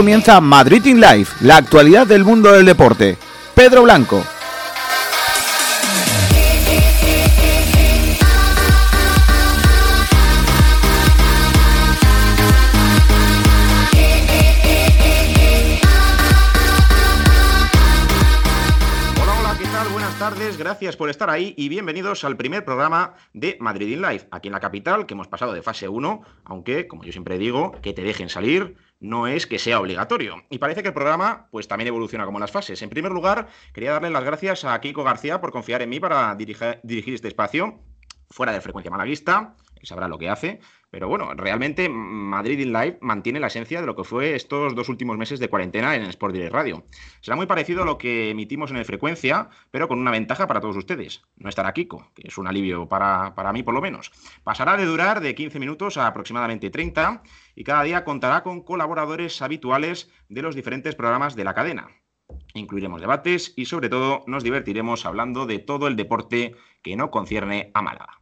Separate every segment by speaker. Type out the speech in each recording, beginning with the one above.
Speaker 1: Comienza Madrid in Life, la actualidad del mundo del deporte. Pedro Blanco.
Speaker 2: Hola, ¿qué tal? Buenas tardes, gracias por estar ahí y bienvenidos al primer programa de Madrid in Life, aquí en la capital, que hemos pasado de fase 1, aunque, como yo siempre digo, que te dejen salir no es que sea obligatorio. Y parece que el programa pues también evoluciona como las fases. En primer lugar, quería darle las gracias a Kiko García por confiar en mí para dirigir, este espacio fuera de frecuencia malaguista, que sabrá lo que hace. Pero bueno, realmente Madrid in Live mantiene la esencia de lo que fue estos dos últimos meses de cuarentena en Sport Direct Radio. Será muy parecido a lo que emitimos en el Frecuencia, pero con una ventaja para todos ustedes. No estará Kiko, que es un alivio para, para mí por lo menos. Pasará de durar de 15 minutos a aproximadamente 30 y cada día contará con colaboradores habituales de los diferentes programas de la cadena. Incluiremos debates y sobre todo nos divertiremos hablando de todo el deporte que no concierne a Málaga.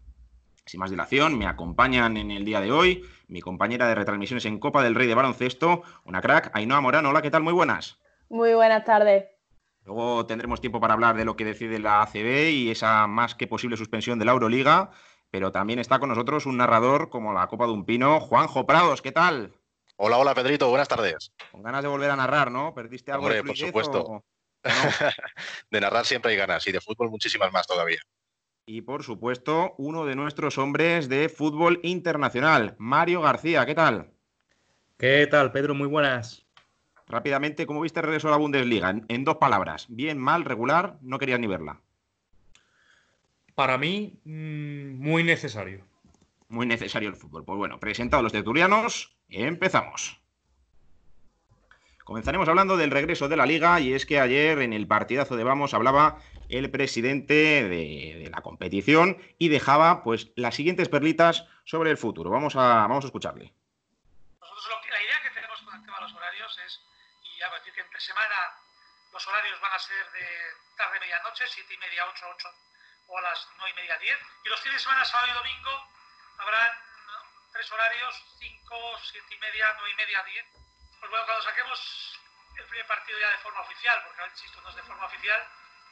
Speaker 2: Sin más dilación, me acompañan en el día de hoy mi compañera de retransmisiones en Copa del Rey de Baloncesto, una crack, Ainhoa Morán. Hola, ¿qué tal? Muy buenas.
Speaker 3: Muy buenas tardes.
Speaker 2: Luego tendremos tiempo para hablar de lo que decide la ACB y esa más que posible suspensión de la Euroliga, pero también está con nosotros un narrador como la Copa de un Pino, Juanjo Prados, ¿qué tal?
Speaker 4: Hola, hola Pedrito, buenas tardes.
Speaker 2: Con ganas de volver a narrar, ¿no? ¿Perdiste algo
Speaker 4: Hombre,
Speaker 2: de
Speaker 4: por supuesto.
Speaker 2: o- o no?
Speaker 4: de narrar siempre hay ganas y de fútbol muchísimas más todavía.
Speaker 2: Y por supuesto, uno de nuestros hombres de fútbol internacional, Mario García, ¿qué tal?
Speaker 5: ¿Qué tal, Pedro? Muy buenas.
Speaker 2: Rápidamente, ¿cómo viste el regreso a la Bundesliga? En, en dos palabras, bien, mal, regular, no querías ni verla.
Speaker 5: Para mí, mm, muy necesario.
Speaker 2: Muy necesario el fútbol. Pues bueno, presentados los tertulianos, empezamos. Comenzaremos hablando del regreso de la liga y es que ayer en el partidazo de Vamos hablaba el presidente de, de la competición y dejaba pues las siguientes perlitas sobre el futuro. Vamos a, vamos a escucharle.
Speaker 6: Nosotros la idea que tenemos con el tema de los horarios es, y a decir que entre semana los horarios van a ser de tarde medianoche, 7 y media, 8, 8 o a las 9 y media, 10. Y los fines de semana, sábado y domingo, habrán tres horarios, 5, 7 y media, 9 y media, 10. Pues bueno, cuando saquemos el primer partido ya de forma oficial, porque ahora insisto, no es de forma oficial,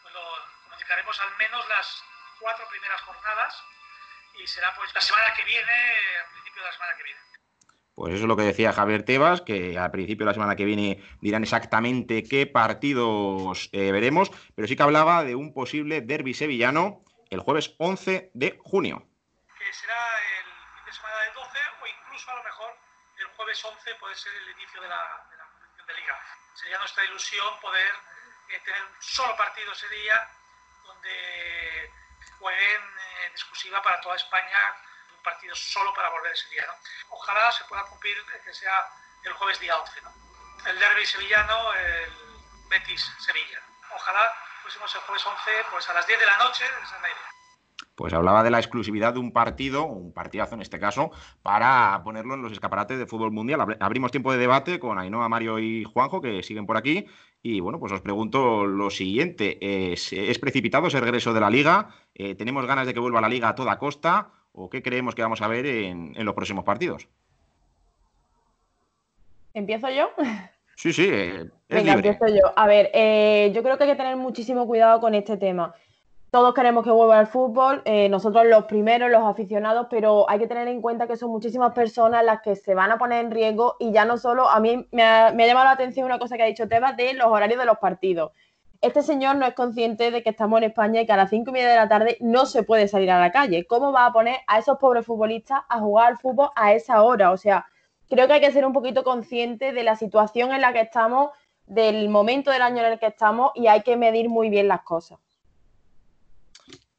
Speaker 6: pues lo comunicaremos al menos las cuatro primeras jornadas y será pues la semana que viene, al principio de la semana que viene.
Speaker 2: Pues eso es lo que decía Javier Tebas, que al principio de la semana que viene dirán exactamente qué partidos eh, veremos, pero sí que hablaba de un posible derby sevillano el jueves 11 de junio.
Speaker 6: que será 11 puede ser el inicio de la, de competición de liga. Sería nuestra ilusión poder eh, tener un solo partido ese día donde jueguen eh, en exclusiva para toda España, un partido solo para volver ese día. ¿no? Ojalá se pueda cumplir eh, que sea el jueves día 11, el derby sevillano, el Betis-Sevilla. Ojalá fuésemos el jueves 11 pues a las 10 de la noche, esa es la idea.
Speaker 2: Pues hablaba de la exclusividad de un partido, un partidazo en este caso, para ponerlo en los escaparates de fútbol mundial. Abri- Abrimos tiempo de debate con Ainhoa, Mario y Juanjo, que siguen por aquí. Y bueno, pues os pregunto lo siguiente. ¿Es, es precipitado ese regreso de la liga? Eh, ¿Tenemos ganas de que vuelva la liga a toda costa? ¿O qué creemos que vamos a ver en, en los próximos partidos?
Speaker 3: ¿Empiezo yo?
Speaker 2: Sí, sí, eh, es
Speaker 3: Venga,
Speaker 2: libre.
Speaker 3: empiezo yo. A ver, eh, yo creo que hay que tener muchísimo cuidado con este tema. Todos queremos que vuelva el fútbol, eh, nosotros los primeros, los aficionados, pero hay que tener en cuenta que son muchísimas personas las que se van a poner en riesgo y ya no solo, a mí me ha, me ha llamado la atención una cosa que ha dicho Tebas de los horarios de los partidos. Este señor no es consciente de que estamos en España y que a las cinco y media de la tarde no se puede salir a la calle. ¿Cómo va a poner a esos pobres futbolistas a jugar al fútbol a esa hora? O sea, creo que hay que ser un poquito consciente de la situación en la que estamos, del momento del año en el que estamos y hay que medir muy bien las cosas.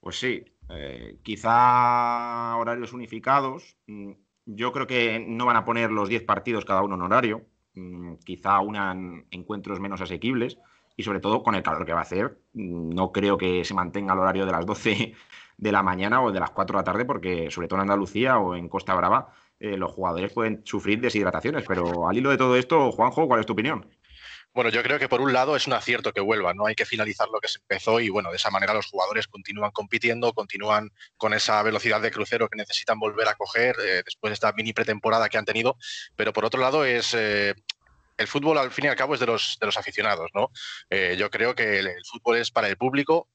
Speaker 2: Pues sí, eh, quizá horarios unificados. Mm, Yo creo que no van a poner los 10 partidos cada uno en horario. Mm, Quizá unan encuentros menos asequibles y sobre todo con el calor que va a hacer. mm, No creo que se mantenga el horario de las 12 de la mañana o de las 4 de la tarde porque sobre todo en Andalucía o en Costa Brava eh, los jugadores pueden sufrir deshidrataciones. Pero al hilo de todo esto, Juanjo, ¿cuál es tu opinión?
Speaker 4: Bueno, yo creo que por un lado es un acierto que vuelva, no hay que finalizar lo que se empezó y bueno, de esa manera los jugadores continúan compitiendo, continúan con esa velocidad de crucero que necesitan volver a coger eh, después de esta mini pretemporada que han tenido, pero por otro lado es... eh, el fútbol al fin y al cabo es de los, de los aficionados, ¿no? Eh, yo creo que el, fútbol es para el público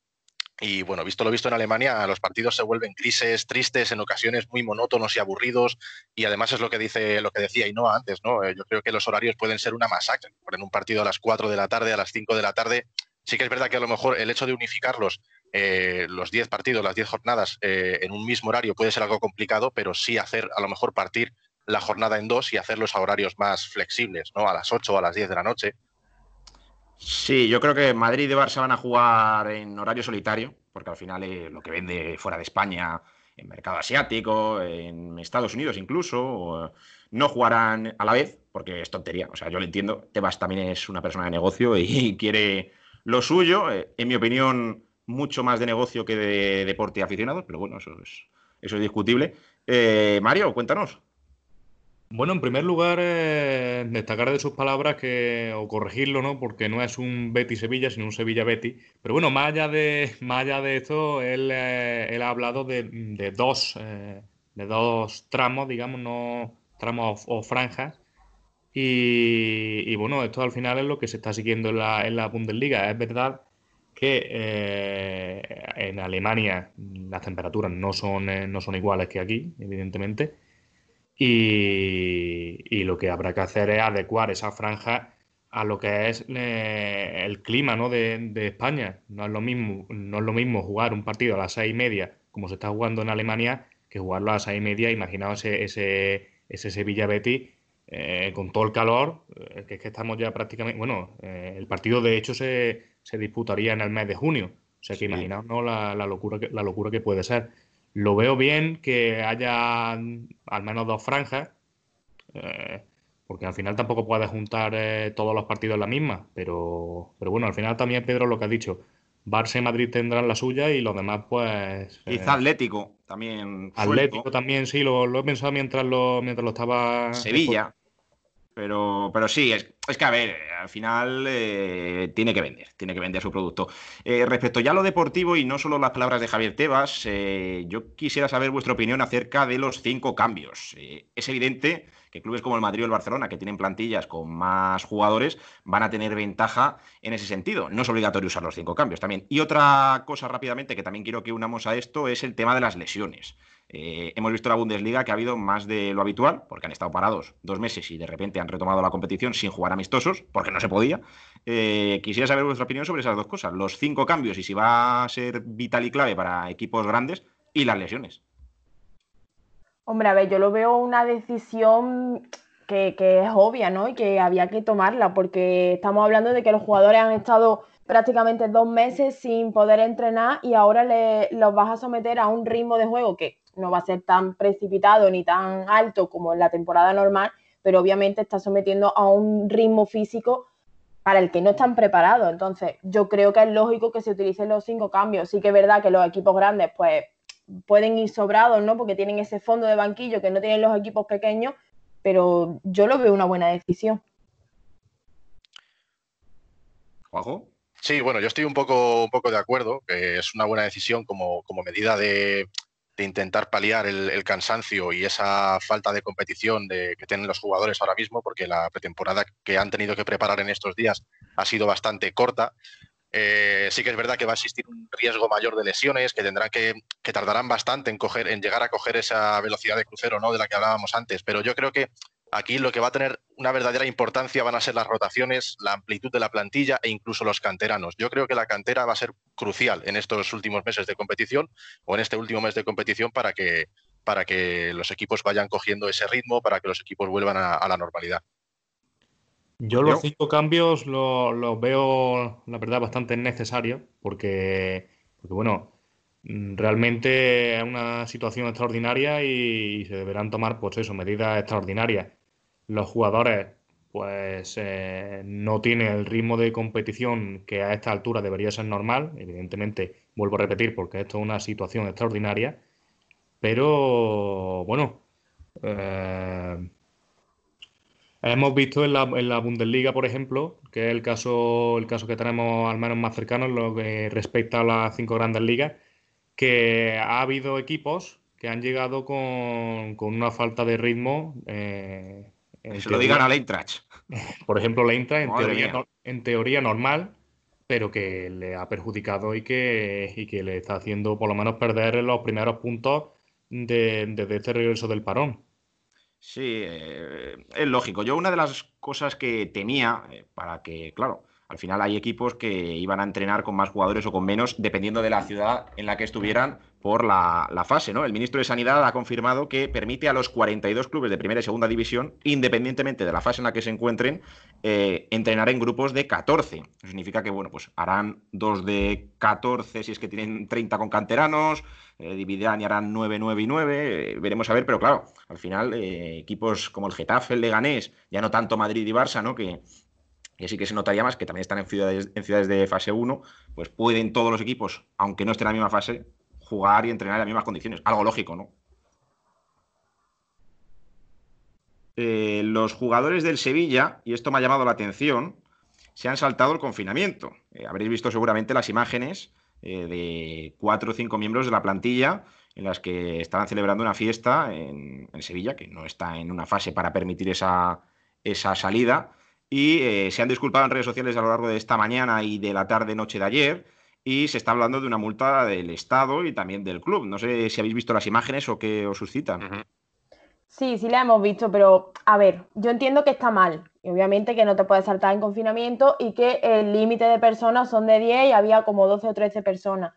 Speaker 4: y bueno, visto lo visto en Alemania, los partidos se vuelven crisis, tristes, en ocasiones muy monótonos y aburridos. Y además es lo que dice, lo que decía Inoa antes, ¿no? Eh, yo creo que los horarios pueden ser una masacre. En un partido a las 4 de la tarde, a las 5 de la tarde, sí que es verdad que a lo mejor el hecho de unificarlos, eh, los 10 partidos, las 10 jornadas, en un mismo horario puede ser algo complicado, pero sí hacer, a lo mejor partir la jornada en dos y hacerlos a horarios más flexibles, ¿no? A las 8 o a las 10 de la noche.
Speaker 2: Sí, yo creo que Madrid y Barça van a jugar en horario solitario, porque al final es lo que vende fuera de España, en mercado asiático, en Estados Unidos incluso, no jugarán a la vez, porque es tontería. O sea, yo lo entiendo. Tebas también es una persona de negocio y quiere lo suyo. Eh, en mi opinión, mucho más de negocio que de deporte aficionado, pero bueno, eso es, eso es discutible. Eh, Mario, cuéntanos.
Speaker 5: Bueno, en primer lugar, eh, destacar de sus palabras que, o corregirlo, ¿no? Porque no es un Betty-Sevilla, sino un Sevilla-Betty. Pero bueno, más allá de, más allá de esto, él, eh, ha hablado de, dos, eh, de dos tramos, digamos, no tramos o, franjas. Y, bueno, esto al final es lo que se está siguiendo en la, en la Bundesliga. Es verdad que en Alemania las temperaturas no son, no son iguales que aquí, evidentemente y, lo que habrá que hacer es adecuar esa franja a lo que es eh, el clima ¿no? de, España. No es, lo mismo, no es lo mismo jugar un partido a las seis y media, como se está jugando en Alemania, que jugarlo a las seis y media. Imaginaos ese, ese, Sevilla Betty eh, con todo el calor, eh, que es que estamos ya prácticamente. Bueno, el partido de hecho se, se, disputaría en el mes de junio. O sea que imaginaos ¿no? la, la, locura que, la locura que puede ser. Lo veo bien que haya al menos dos franjas, eh, porque al final tampoco puedes juntar eh, todos los partidos en la misma, pero, pero bueno, al final también Pedro lo que ha dicho, Barça y Madrid tendrán la suya y los demás pues...
Speaker 2: Quizá eh, Atlético también.
Speaker 5: Atlético también, sí, lo, lo, he pensado mientras lo, mientras lo estaba...
Speaker 2: Sevilla. Pero, pero sí, es, que a ver, al final eh, tiene que vender, tiene que vender su producto. Eh, respecto ya a lo deportivo y no solo las palabras de Javier Tebas, eh, yo quisiera saber vuestra opinión acerca de los cinco cambios. es evidente que clubes como el Madrid o el Barcelona, que tienen plantillas con más jugadores, van a tener ventaja en ese sentido. No es obligatorio usar los cinco cambios también. Y otra cosa rápidamente que también quiero que unamos a esto es el tema de las lesiones. Eh, hemos visto la Bundesliga que ha habido más de lo habitual, porque han estado parados dos meses y de repente han retomado la competición sin jugar amistosos, porque no se podía. Eh, quisiera saber vuestra opinión sobre esas dos cosas, los cinco cambios y si va a ser vital y clave para equipos grandes y las lesiones.
Speaker 3: Hombre, a ver, yo lo veo una decisión que, es obvia, ¿no? Y que había que tomarla, porque estamos hablando de que los jugadores han estado prácticamente dos meses sin poder entrenar y ahora los vas a someter a un ritmo de juego que no va a ser tan precipitado ni tan alto como en la temporada normal, pero obviamente está sometiendo a un ritmo físico para el que no están preparados. Entonces, yo creo que es lógico que se utilicen los cinco cambios. Sí que es verdad que los equipos grandes, pues pueden ir sobrados, ¿no? Porque tienen ese fondo de banquillo que no tienen los equipos pequeños, pero yo lo veo una buena decisión.
Speaker 2: ¿Juanjo?
Speaker 4: Sí, bueno, yo estoy un poco, un poco de acuerdo, que es una buena decisión como, como medida de, intentar paliar el, cansancio y esa falta de competición de, que tienen los jugadores ahora mismo, porque la pretemporada que han tenido que preparar en estos días ha sido bastante corta. Eh, sí que es verdad que va a existir un riesgo mayor de lesiones, que tendrán que, que tardarán bastante en, en llegar a coger esa velocidad de crucero ¿no? de la que hablábamos antes. Pero yo creo que aquí lo que va a tener una verdadera importancia van a ser las rotaciones, la amplitud de la plantilla e incluso los canteranos. Yo creo que la cantera va a ser crucial en estos últimos meses de competición o en este último mes de competición para que, para que los equipos vayan cogiendo ese ritmo, para que los equipos vuelvan a la normalidad.
Speaker 5: Yo los cinco cambios los, veo, la verdad, bastante necesarios porque, porque, bueno, mm, realmente es una situación extraordinaria y, se deberán tomar, pues eso, medidas extraordinarias. Los jugadores, pues, eh, no tienen el ritmo de competición que a esta altura debería ser normal. Evidentemente, vuelvo a repetir, porque esto es una situación extraordinaria. Pero, bueno, eh, Hemos visto en la, en la, Bundesliga, por ejemplo, que es el caso, el caso que tenemos al menos más cercano en lo que respecta a las cinco grandes ligas, que ha habido equipos que han llegado con, una falta de ritmo eh,
Speaker 2: se lo digan a Eintracht.
Speaker 5: Por ejemplo, la Eintracht en teoría, en teoría normal, pero que le ha perjudicado y que, y que le está haciendo por lo menos perder los primeros puntos desde de este regreso del parón.
Speaker 2: Sí, eh, es lógico. Yo una de las cosas que temía, eh, para que, claro, al final hay equipos que iban a entrenar con más jugadores o con menos, dependiendo de la ciudad en la que estuvieran por la, fase. ¿no? El ministro de Sanidad ha confirmado que permite a los 42 clubes de primera y segunda división, independientemente de la fase en la que se encuentren, eh, entrenar en grupos de 14. Eso significa que bueno, pues harán dos de 14 si es que tienen 30 con canteranos, eh, dividirán y harán 9, 9 y 9. Eh, veremos a ver, pero claro, al final equipos como el Getafe, el Leganés, ya no tanto Madrid y Barça, ¿no? que y así que se notaría más que también están en ciudades, en ciudades de fase 1, pues pueden todos los equipos, aunque no estén en la misma fase, jugar y entrenar en las mismas condiciones. Algo lógico, ¿no? Eh, los jugadores del Sevilla, y esto me ha llamado la atención, se han saltado el confinamiento. Eh, habréis visto seguramente las imágenes eh, de cuatro o cinco miembros de la plantilla en las que estaban celebrando una fiesta en, Sevilla, que no está en una fase para permitir esa, esa salida y eh, se han disculpado en redes sociales a lo largo de esta mañana y de la tarde-noche de ayer y se está hablando de una multa del Estado y también del club. No sé si habéis visto las imágenes o qué os suscitan.
Speaker 3: Sí, sí la hemos visto, pero a ver, yo entiendo que está mal. Y obviamente que no te puedes saltar en confinamiento y que el límite de personas son de 10 y había como 12 o 13 personas.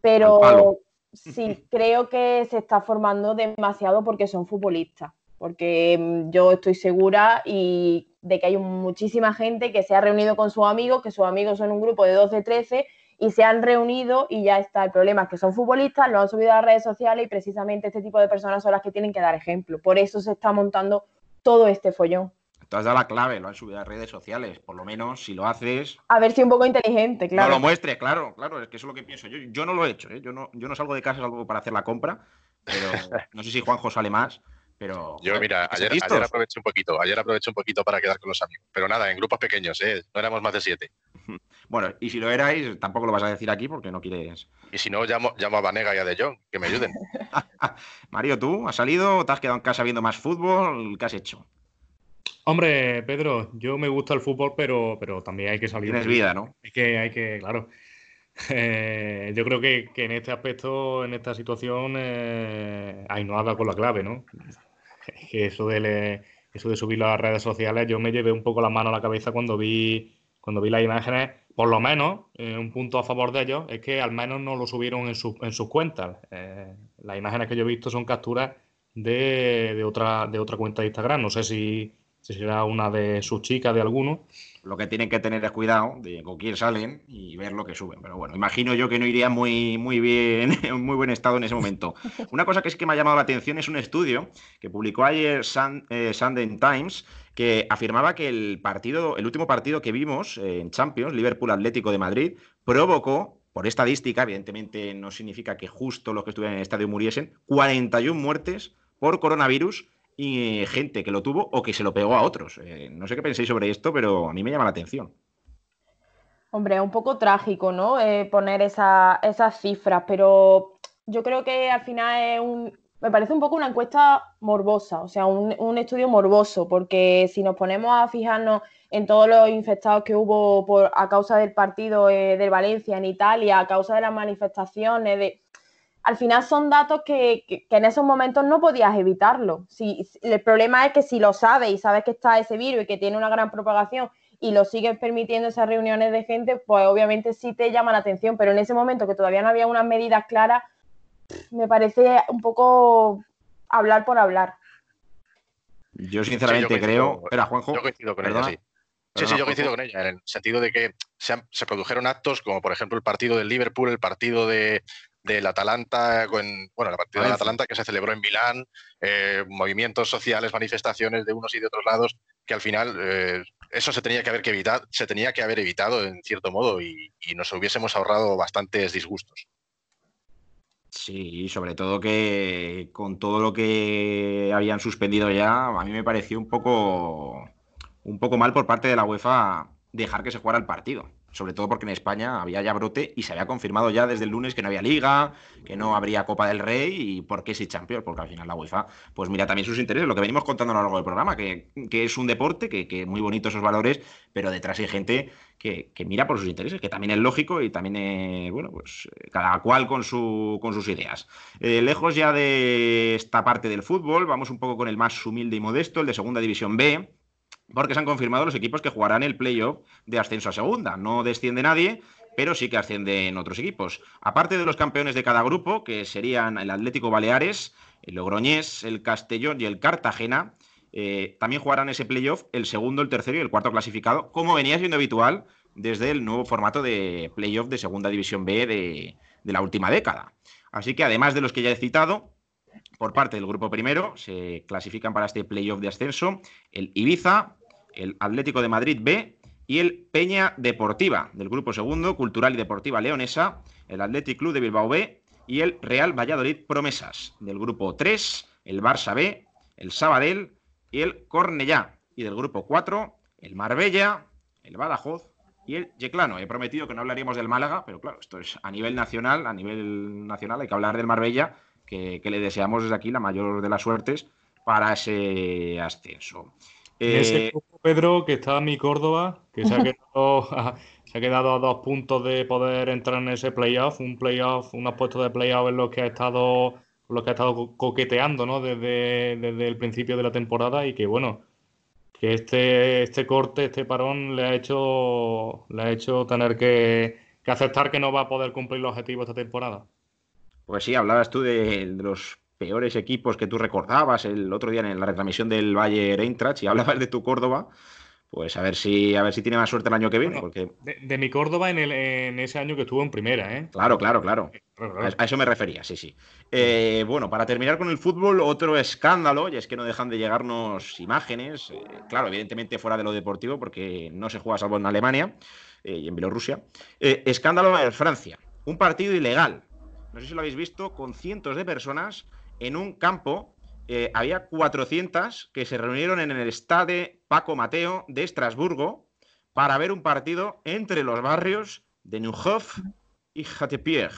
Speaker 3: Pero sí, creo que se está formando demasiado porque son futbolistas. Porque mm, yo estoy segura y de que hay muchísima gente que se ha reunido con sus amigos, que sus amigos son un grupo de 12, 13 y se han reunido y ya está. El problema es que son futbolistas, lo han subido a las redes sociales y precisamente este tipo de personas son las que tienen que dar ejemplo. Por eso se está montando todo este follón.
Speaker 2: Te has dado la clave, lo han subido a las redes sociales. Por lo menos, si lo haces.
Speaker 3: A ver si un poco inteligente, claro.
Speaker 2: No lo muestre, claro, claro, es que eso es lo que pienso. Yo, yo no lo he hecho, ¿eh? yo, no, yo no salgo de casa salgo para hacer la compra, pero no sé si Juanjo sale más. Pero,
Speaker 4: yo, mira, ayer, ayer, aproveché un poquito, ayer aproveché un poquito para quedar con los amigos. Pero nada, en grupos pequeños, ¿eh? no éramos más de siete.
Speaker 2: Bueno, y si lo erais, tampoco lo vas a decir aquí porque no quieres.
Speaker 4: Y si no, llamo, llamo a Vanega y a De Jong, que me ayuden.
Speaker 2: Mario, ¿tú has salido? ¿Te has quedado en casa viendo más fútbol? ¿Qué has hecho?
Speaker 5: Hombre, Pedro, yo me gusta el fútbol, pero, pero también hay que salir.
Speaker 2: Tienes vida, ¿no?
Speaker 5: Es que hay que, claro. Eh, yo creo que, en este aspecto, en esta situación, eh, hay no ha dado con la clave, ¿no? Eso de, eso de subirlo a las redes sociales, yo me llevé un poco la mano a la cabeza cuando vi, cuando vi las imágenes. Por lo menos, eh, un punto a favor de ellos es que al menos no lo subieron en, en sus cuentas. Eh, las imágenes que yo he visto son capturas de, de, otra, de otra cuenta de Instagram. No sé si, si será una de sus chicas, de alguno
Speaker 2: lo que tienen que tener es cuidado de con quién salen y ver lo que suben. Pero bueno, imagino yo que no iría muy, muy bien, en muy buen estado en ese momento. Una cosa que sí que me ha llamado la atención es un estudio que publicó ayer eh, Sunday Times que afirmaba que el partido, el último partido que vimos en Champions, Liverpool Atlético de Madrid, provocó por estadística, evidentemente no significa que justo los que estuvieran en el estadio muriesen, 41 muertes por coronavirus y gente que lo tuvo o que se lo pegó a otros. Eh, no sé qué pensáis sobre esto, pero a mí me llama la atención.
Speaker 3: Hombre, es un poco trágico, ¿no? Eh, poner esas cifras, pero yo creo que al final es un, me parece un poco una encuesta morbosa, o sea, un, estudio morboso, porque si nos ponemos a fijarnos en todos los infectados que hubo por, a causa del partido eh, del Valencia en Italia, a causa de las manifestaciones, de, al final son datos que, en esos momentos no podías evitarlo. Si, el problema es que si lo sabes y sabes que está ese virus y que tiene una gran propagación y lo sigues permitiendo esas reuniones de gente, pues obviamente sí te llama la atención, pero en ese momento que todavía no había unas medidas claras, me parece un poco hablar por hablar.
Speaker 2: Yo sinceramente creo... Espera, Juanjo.
Speaker 4: Yo coincido con ella, sí. Sí, sí, yo coincido con ella, en el sentido de que se, produjeron actos como, por ejemplo, el partido del Liverpool, el partido de, del Atalanta, con, bueno, la partida del Atalanta que se celebró en Milán, eh, movimientos sociales, manifestaciones de unos y de otros lados, que al final eh, eso se tenía que haber que evitar, se tenía que haber evitado en cierto modo y, nos hubiésemos ahorrado bastantes disgustos.
Speaker 2: Sí, sobre todo que con todo lo que habían suspendido ya, a mí me pareció un poco, un poco mal por parte de la UEFA dejar que se jugara el partido. Sobre todo porque en España había ya brote y se había confirmado ya desde el lunes que no había liga, que no habría Copa del Rey y por qué sí Champions, porque al final la UEFA pues mira también sus intereses, lo que venimos contando a lo largo del programa, que, es un deporte, que, que muy bonito esos valores, pero detrás hay gente que, mira por sus intereses, que también es lógico y también, bueno, pues cada cual con, su, con sus ideas. Eh, lejos ya de esta parte del fútbol, vamos un poco con el más humilde y modesto, el de Segunda División B, porque se han confirmado los equipos que jugarán el playoff de ascenso a segunda. No desciende nadie, pero sí que ascienden otros equipos. Aparte de los campeones de cada grupo, que serían el Atlético Baleares, el Logroñés, el Castellón y el Cartagena, eh, también jugarán ese playoff el segundo, el tercero y el cuarto clasificado, como venía siendo habitual desde el nuevo formato de playoff de Segunda División B de, la última década. Así que además de los que ya he citado, por parte del grupo primero se clasifican para este playoff de ascenso el Ibiza, el Atlético de Madrid B y el Peña Deportiva del grupo segundo, Cultural y Deportiva Leonesa, el Athletic Club de Bilbao B y el Real Valladolid Promesas del grupo 3, el Barça B, el Sabadell y el Cornellá. Y del grupo 4, el Marbella, el Badajoz y el Yeclano. He prometido que no hablaríamos del Málaga, pero claro, esto es a nivel nacional, a nivel nacional hay que hablar del Marbella, que, le deseamos desde aquí la mayor de las suertes para ese ascenso.
Speaker 5: ese eh, grupo, Pedro, que está mi Córdoba, que se ha quedado, se ha quedado a dos puntos de poder entrar en ese playoff, un playoff, unos puestos de playoff en los que ha estado lo que ha estado coqueteando ¿no? desde, el principio de la temporada y que bueno, que este, este corte, este parón le ha hecho, le ha hecho tener que, aceptar que no va a poder cumplir los objetivos esta temporada.
Speaker 2: Pues sí, hablabas tú de, los peores equipos que tú recordabas el otro día en la retransmisión del Valle Eintracht y hablabas de tu Córdoba pues a ver si a ver si tiene más suerte el año que viene. porque...
Speaker 5: De, mi Córdoba en, el, en, ese año que estuvo en primera, ¿eh?
Speaker 2: Claro, claro, claro. A eso me refería, sí, sí. Eh, bueno, para terminar con el fútbol, otro escándalo, y es que no dejan de llegarnos imágenes, eh, claro, evidentemente fuera de lo deportivo, porque no se juega salvo en Alemania eh, y en Bielorrusia. escándalo en Francia, un partido ilegal. No sé si lo habéis visto, con cientos de personas en un campo eh, había 400 que se reunieron en el Stade Paco Mateo de Estrasburgo para ver un partido entre los barrios de Neuhof y Hatepier.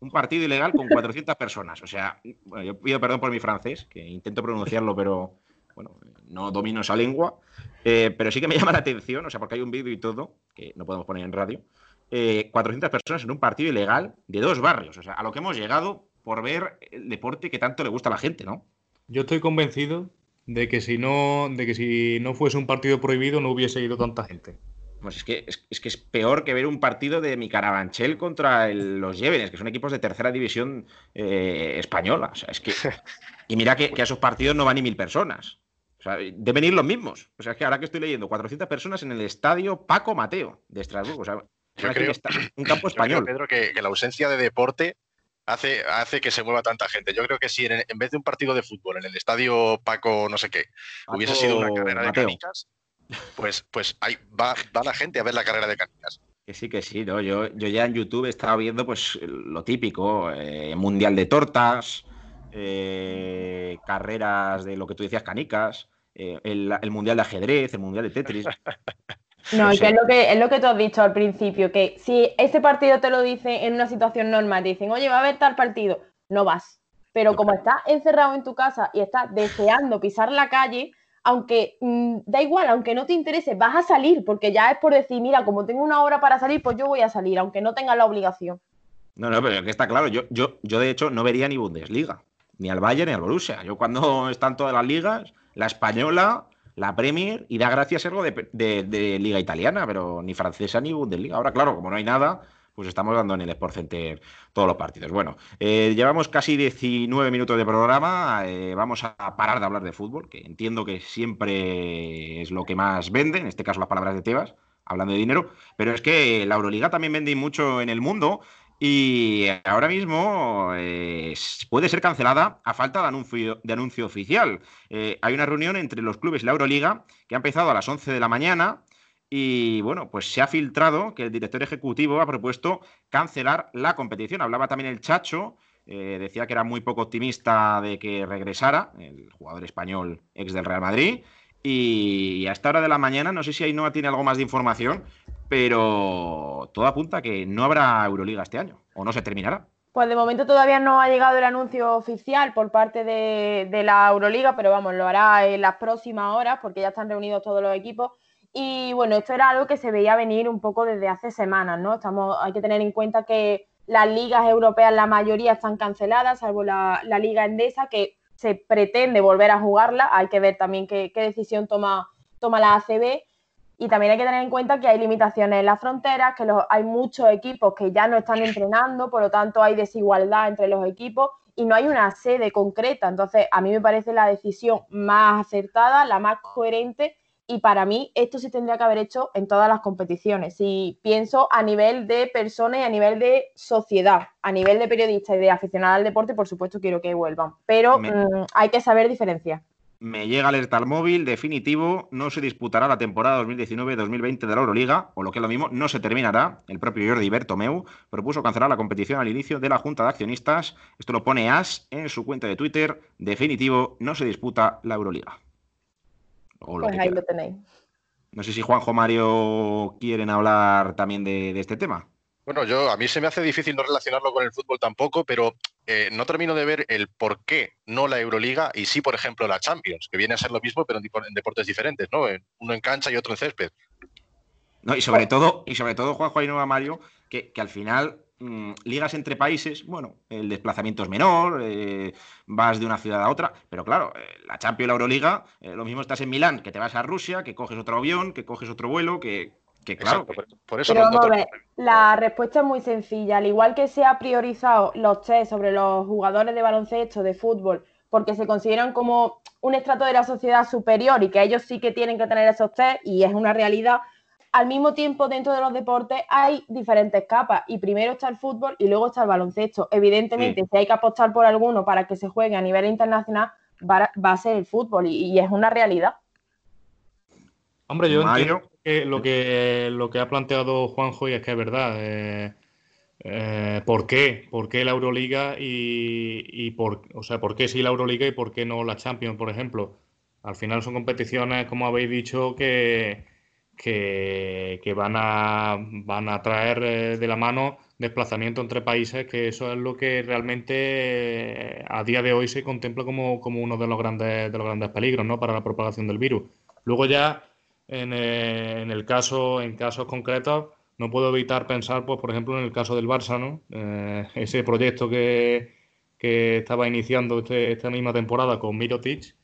Speaker 2: Un partido ilegal con 400 personas. O sea, yo pido perdón por mi francés, que intento pronunciarlo, pero bueno, no domino esa lengua. Eh, pero sí que me llama la atención, o sea, porque hay un vídeo y todo, que no podemos poner en radio. 400 eh, personas en un partido ilegal de dos barrios. O sea, a lo que hemos llegado por ver el deporte que tanto le gusta a la gente, ¿no?
Speaker 5: Yo estoy convencido de que si no, de que si no fuese un partido prohibido no hubiese ido tanta gente.
Speaker 2: Pues es que es, que es peor que ver un partido de mi Carabanchel contra los Llévenes, que son equipos de tercera división eh, española. O sea, es que. Y mira que, a esos partidos no van ni mil personas. O sea, deben ir los mismos. O sea, es que ahora que estoy leyendo, 400 personas en el estadio Paco Mateo de Estrasburgo. O sea, un campo español.
Speaker 4: Pedro, que, la ausencia de deporte hace, hace que se mueva tanta gente. Yo creo que si en, vez de un partido de fútbol en el estadio Paco no sé qué, hubiese sido una carrera de canicas, pues, pues ahí va, la gente a ver la carrera de canicas.
Speaker 2: Que sí, que sí, ¿no? Yo, yo ya en YouTube he estado viendo pues lo típico, eh, mundial de tortas, eh, carreras de lo que tú decías, canicas, eh, el, el, mundial de ajedrez, el mundial de Tetris.
Speaker 3: No, y que es lo que es lo que tú has dicho al principio, que si ese partido te lo dicen en una situación normal, te dicen, oye, va a haber tal partido, no vas. Pero como estás encerrado en tu casa y estás deseando pisar la calle, aunque mm, da igual, aunque no te interese, vas a salir, porque ya es por decir, mira, como tengo una hora para salir, pues yo voy a salir, aunque no tenga la obligación.
Speaker 2: No, no, pero es que está claro, yo, yo, yo de hecho no vería ni Bundesliga, ni al Bayern ni al Borussia. Yo cuando están todas las ligas, la española, la Premier y da gracias algo de, de, Liga Italiana, pero ni francesa ni Bundesliga. Ahora, claro, como no hay nada, pues estamos dando en el Sport Center todos los partidos. Bueno, eh, llevamos casi 19 minutos de programa, eh, vamos a parar de hablar de fútbol, que entiendo que siempre es lo que más vende, en este caso las palabras de Tebas, hablando de dinero, pero es que la Euroliga también vende mucho en el mundo y ahora mismo eh, puede ser cancelada a falta de anuncio, oficial. Eh, hay una reunión entre los clubes y la Euroliga que ha empezado a las 11 de la mañana y bueno, pues se ha filtrado que el director ejecutivo ha propuesto cancelar la competición. Hablaba también el Chacho, eh, decía que era muy poco optimista de que regresara, el jugador español ex del Real Madrid. Y a esta hora de la mañana, no sé si Ainhoa tiene algo más de información, pero todo apunta a que no habrá Euroliga este año, o no se terminará.
Speaker 3: Pues de momento todavía no ha llegado el anuncio oficial por parte de, la Euroliga, pero vamos, lo hará en las próximas horas porque ya están reunidos todos los equipos. Y bueno, esto era algo que se veía venir un poco desde hace semanas, ¿no? Estamos, hay que tener en cuenta que las ligas europeas, la mayoría están canceladas, salvo la, la Liga Endesa, que se pretende volver a jugarla. Hay que ver también qué, qué decisión toma, toma la ACB. Y también hay que tener en cuenta que hay limitaciones en las fronteras, que los, hay muchos equipos que ya no están entrenando, por lo tanto hay desigualdad entre los equipos y no hay una sede concreta. Entonces, a mí me parece la decisión más acertada, la más coherente y para mí esto se tendría que haber hecho en todas las competiciones. Si pienso a nivel de personas y a nivel de sociedad, a nivel de periodistas y de aficionados al deporte, por supuesto quiero que vuelvan, pero me... mmm, hay que saber diferenciar.
Speaker 2: Me llega alerta al móvil, definitivo, no se disputará la temporada 2019-2020 de la Euroliga, o lo que es lo mismo, no se terminará. El propio Jordi Bertomeu propuso cancelar la competición al inicio de la Junta de Accionistas. Esto lo pone AS en su cuenta de Twitter. Definitivo, no se disputa la Euroliga.
Speaker 3: O lo pues ahí quiera. lo tenéis.
Speaker 2: No sé si Juanjo Mario quieren hablar también de, de este tema.
Speaker 4: Bueno, yo a mí se me hace difícil no relacionarlo con el fútbol tampoco, pero eh, no termino de ver el por qué no la Euroliga y sí, por ejemplo, la Champions, que viene a ser lo mismo, pero en, deportes diferentes, ¿no? Uno en cancha y otro en césped.
Speaker 2: No, y sobre todo, y sobre todo, Juanjo y Nueva Mario, que, que al final mmm, ligas entre países, bueno, el desplazamiento es menor, eh, vas de una ciudad a otra, pero claro, eh, la Champions y la Euroliga, lo mismo estás en Milán, que te vas a Rusia, que coges otro avión, que coges otro vuelo, que, que claro.
Speaker 4: Exacto, por eso
Speaker 3: Pero
Speaker 4: no,
Speaker 3: vamos a ver, la respuesta es muy sencilla. Al igual que se ha priorizado los test sobre los jugadores de baloncesto, de fútbol, porque se consideran como un estrato de la sociedad superior y que ellos sí que tienen que tener esos test y es una realidad, al mismo tiempo dentro de los deportes hay diferentes capas y primero está el fútbol y luego está el baloncesto. Evidentemente, sí. si hay que apostar por alguno para que se juegue a nivel internacional, va, va a ser el fútbol y, y es una realidad.
Speaker 5: Hombre, yo entiendo que lo, que lo que ha planteado Juanjo y es que es verdad. Eh, eh, ¿Por qué? ¿Por qué la Euroliga y, y, por, o sea, por qué sí la Euroliga y por qué no la Champions, por ejemplo? Al final son competiciones, como habéis dicho, que, que, que van, a, van a traer eh, de la mano desplazamiento entre países, que eso es lo que realmente a día de hoy se contempla como, como uno de los grandes de los grandes peligros ¿no? para la propagación del virus. Luego ya en, eh, en, el caso, en casos concretos, no puedo evitar pensar, pues, por ejemplo, en el caso del Barça, ¿no? Eh, ese proyecto que, que estaba iniciando este, esta misma temporada con Mirotic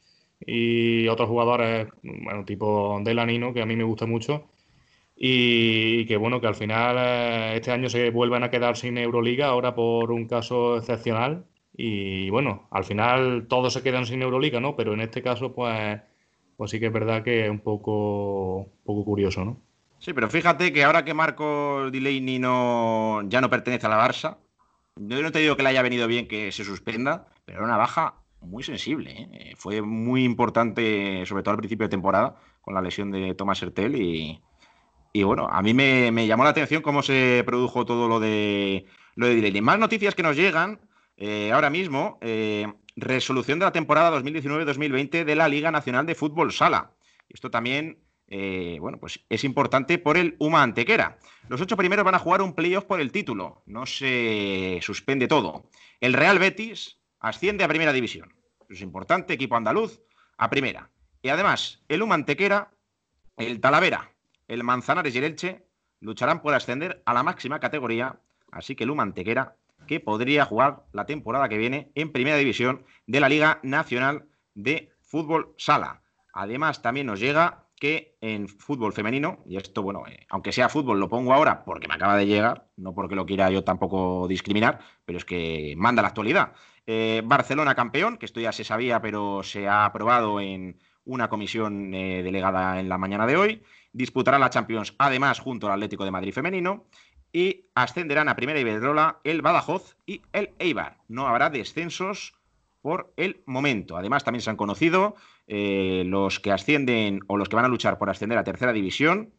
Speaker 5: y otros jugadores, bueno, tipo Delanino, que a mí me gusta mucho, y, y que bueno, que al final eh, este año se vuelven a quedar sin Euroliga, ahora por un caso excepcional, y bueno, al final todos se quedan sin Euroliga, ¿no? Pero en este caso, pues pues sí que es verdad que es un poco, poco curioso, ¿no?
Speaker 2: Sí, pero fíjate que ahora que Marcos Delaney no, ya no pertenece a la Barça, yo no te digo que le haya venido bien que se suspenda, pero era una baja muy sensible. ¿eh? Fue muy importante, sobre todo al principio de temporada, con la lesión de Tomás Hertel. Y, y bueno, a mí me, llamó la atención cómo se produjo todo lo de, lo de Delaney. Más noticias que nos llegan eh, ahora mismo. Eh, resolución de la temporada 2019-2020 de la Liga Nacional de Fútbol Sala. Esto también, eh, bueno, pues es importante por el Uma Antequera. Los ocho primeros van a jugar un playoff por el título. No se suspende todo. El Real Betis asciende a Primera División. Es importante, equipo andaluz, a Primera. Y además, el Uma Antequera, el Talavera, el Manzanares y el Elche lucharán por ascender a la máxima categoría. Así que el Uma Antequera que podría jugar la temporada que viene en Primera División de la Liga Nacional de Fútbol Sala. Además, también nos llega que en fútbol femenino, y esto, bueno, eh, aunque sea fútbol, lo pongo ahora porque me acaba de llegar, no porque lo quiera yo tampoco discriminar, pero es que manda la actualidad. Eh, Barcelona campeón, que esto ya se sabía, pero se ha aprobado en una comisión eh, delegada en la mañana de hoy. Disputará la Champions, además, junto al Atlético de Madrid femenino y ascenderán a Primera Iberdrola el Badajoz y el Eibar. No habrá descensos por el momento. Además, también se han conocido eh, los que ascienden o los que van a luchar por ascender a Tercera División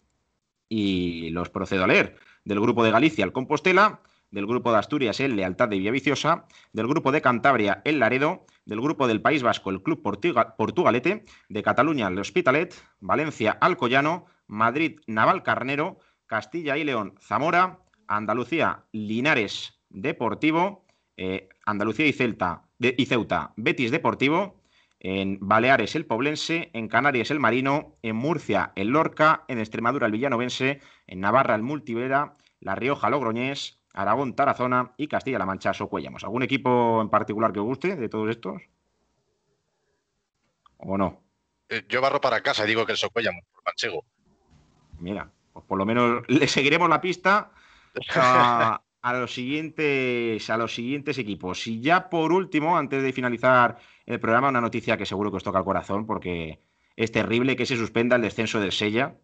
Speaker 2: y los procedo a leer. Del grupo de Galicia, el Compostela, del grupo de Asturias, el Lealtad de Villaviciosa, del grupo de Cantabria, el Laredo, del grupo del País Vasco, el Club Portugal Portugalete, de Cataluña, el Hospitalet, Valencia, Alcoyano, Madrid, Naval Carnero, Castilla y León, Zamora, Andalucía, Linares Deportivo, eh, Andalucía y, Celta, y Ceuta, Betis Deportivo, en Baleares el Poblense, en Canarias el Marino, en Murcia el Lorca, en Extremadura el Villanovense, en Navarra el Multivera, La Rioja Logroñés, Aragón Tarazona y Castilla-La Mancha Socuellamos. ¿Algún equipo en particular que os guste de todos estos? ¿O no?
Speaker 4: Eh, yo barro para casa y digo que el Socuellamos, por manchego.
Speaker 2: Mira, pues por lo menos le seguiremos la pista a, a los siguientes, a los siguientes equipos. Y ya por último, antes de finalizar el programa, una noticia que seguro que os toca el corazón porque es terrible que se suspenda el descenso del Sella,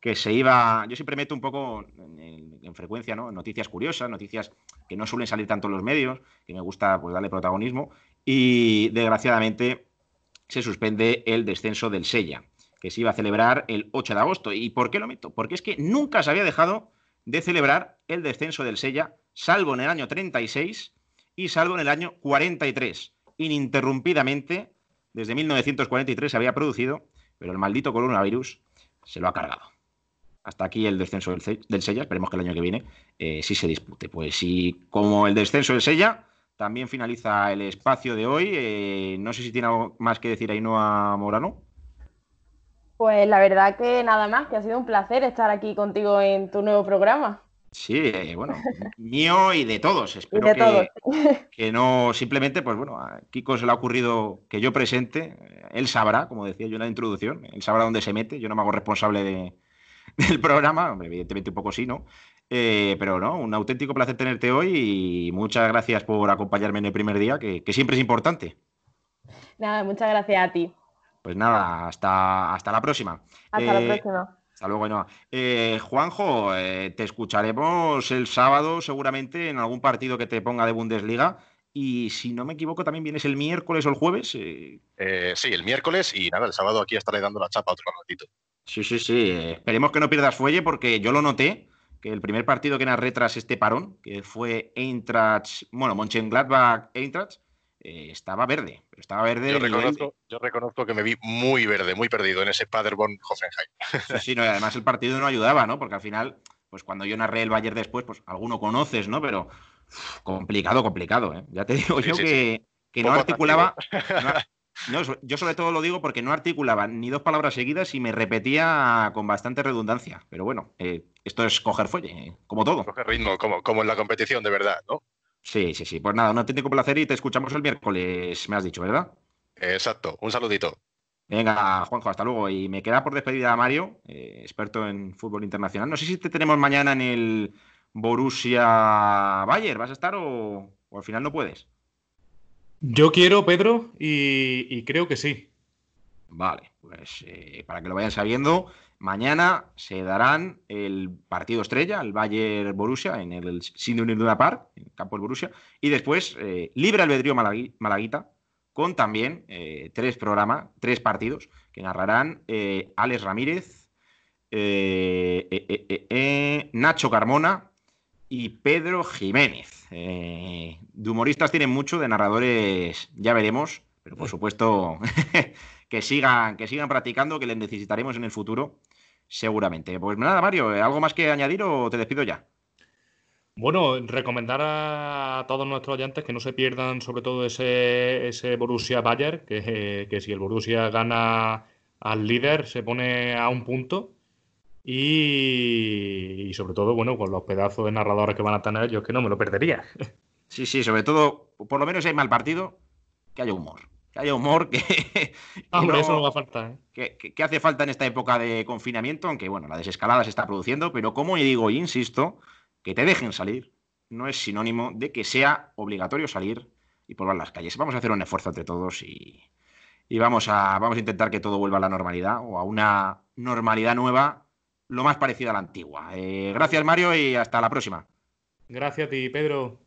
Speaker 2: que se iba. Yo siempre meto un poco en, frecuencia, ¿no? Noticias curiosas, noticias que no suelen salir tanto en los medios, que me gusta pues, darle protagonismo. Y desgraciadamente se suspende el descenso del Sella, que se iba a celebrar el 8 de agosto. ¿Y por qué lo meto? Porque es que nunca se había dejado de celebrar el descenso del Sella, salvo en el año 36 y salvo en el año 43. Ininterrumpidamente, desde 1943 se había producido, pero el maldito coronavirus se lo ha cargado. Hasta aquí el descenso del, Sella, esperemos que el año que viene eh, sí se dispute. Pues sí, como el descenso del Sella, también finaliza el espacio de hoy. Eh, no sé si tiene algo más que decir Ainhoa Morano.
Speaker 3: Pues la verdad que nada más, que ha sido un placer estar aquí contigo en tu nuevo programa.
Speaker 2: Sí, eh, bueno, mío y de todos. Espero que, no, simplemente, pues bueno, a Kiko se le ha ocurrido que yo presente, él sabrá, como decía yo en la introducción, él sabrá dónde se mete, yo no me hago responsable del programa, evidentemente un poco sí, ¿no? Eh, pero no, un auténtico placer tenerte hoy y muchas gracias por acompañarme en el primer día, que siempre es importante.
Speaker 3: Nada, muchas gracias a ti.
Speaker 2: Pues nada, hasta, hasta la próxima.
Speaker 3: Hasta la eh, próxima.
Speaker 2: Hasta luego, no. Eh, Juanjo, eh, te escucharemos el sábado seguramente en algún partido que te ponga de Bundesliga. Y si no me equivoco, también vienes el miércoles o el jueves.
Speaker 4: sí, el miércoles y nada, el sábado aquí estaré dando la chapa otro ratito.
Speaker 2: Sí, sí, sí. Esperemos que no pierdas fuelle porque yo lo noté que el primer partido que narré tras este parón, que fue Eintracht, bueno, Mönchengladbach-Eintracht, eh, estaba verde, pero estaba verde.
Speaker 4: Yo reconozco, que me vi muy verde, muy perdido en ese Paderborn Hoffenheim.
Speaker 2: Sí, no, además el partido no ayudaba, ¿no? Porque al final, pues cuando yo narré el Bayern después, pues alguno conoces, ¿no? Pero complicado, complicado, ¿eh? Ya te digo yo que, no articulaba. yo sobre todo lo digo porque no articulaba ni dos palabras seguidas y me repetía con bastante redundancia. Pero bueno, eh, esto es coger fuelle, como todo.
Speaker 4: Coger ritmo, como, como en la competición de verdad, ¿no?
Speaker 2: Sí, sí, sí. Pues nada, un auténtico placer y te escuchamos el miércoles, me has dicho, ¿verdad?
Speaker 4: Exacto, un saludito.
Speaker 2: Venga, Juanjo, hasta luego. Y me queda por despedir a Mario, eh, experto en fútbol internacional. No sé si te tenemos mañana en el Borussia Bayer. ¿Vas a estar o, al final no puedes?
Speaker 5: Yo quiero, Pedro, y, creo que sí.
Speaker 2: Vale, pues eh, para que lo vayan sabiendo, Mañana se darán el partido estrella, el Bayern Borussia, en el Síndrome de Park, en el campo del Borussia, y después eh, libre albedrío Malaguita, con también eh, tres programas, tres partidos que narrarán eh, Alex Ramírez, Nacho Carmona y Pedro Jiménez. de humoristas tienen mucho, de narradores ya veremos, pero por supuesto que sigan, que sigan practicando, que les necesitaremos en el futuro, seguramente. Pues nada, Mario, ¿algo más que añadir o te despido ya?
Speaker 5: Bueno, recomendar a todos nuestros oyentes que no se pierdan sobre todo ese, ese Borussia Bayer, que, que si el Borussia gana al líder se pone a un punto y, sobre todo, bueno, con los pedazos de narradores que van a tener, yo es que no me lo perdería.
Speaker 2: Sí, sí, sobre todo, por lo menos hay mal partido, que haya humor que haya humor, que,
Speaker 5: eso no va a faltar.
Speaker 2: ¿eh? Que, hace falta en esta época de confinamiento, aunque bueno, la desescalada se está produciendo, pero como digo insisto, que te dejen salir no es sinónimo de que sea obligatorio salir y probar las calles. Vamos a hacer un esfuerzo entre todos y, vamos, a, vamos a intentar que todo vuelva a la normalidad o a una normalidad nueva lo más parecida a la antigua. Eh, gracias Mario y hasta la próxima.
Speaker 5: Gracias a ti, Pedro.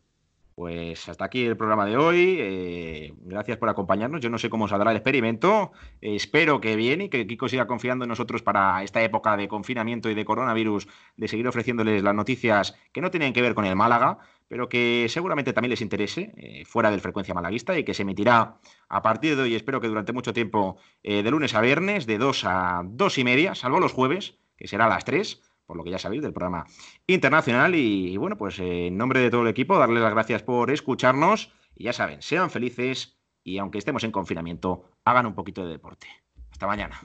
Speaker 2: Pues hasta aquí el programa de hoy. Eh, gracias por acompañarnos. Yo no sé cómo saldrá el experimento. espero que bien y que Kiko siga confiando en nosotros para esta época de confinamiento y de coronavirus, de seguir ofreciéndoles las noticias que no tienen que ver con el Málaga, pero que seguramente también les interese, eh, fuera del frecuencia malaguista, y que se emitirá a partir de hoy, espero que durante mucho tiempo, eh, de lunes a viernes, de 2 a 2 y media, salvo los jueves, que será a las 3 por lo que ya sabéis, del programa internacional. Y, bueno, pues eh, en nombre de todo el equipo, darles las gracias por escucharnos. Y ya saben, sean felices y aunque estemos en confinamiento, hagan un poquito de deporte. Hasta mañana.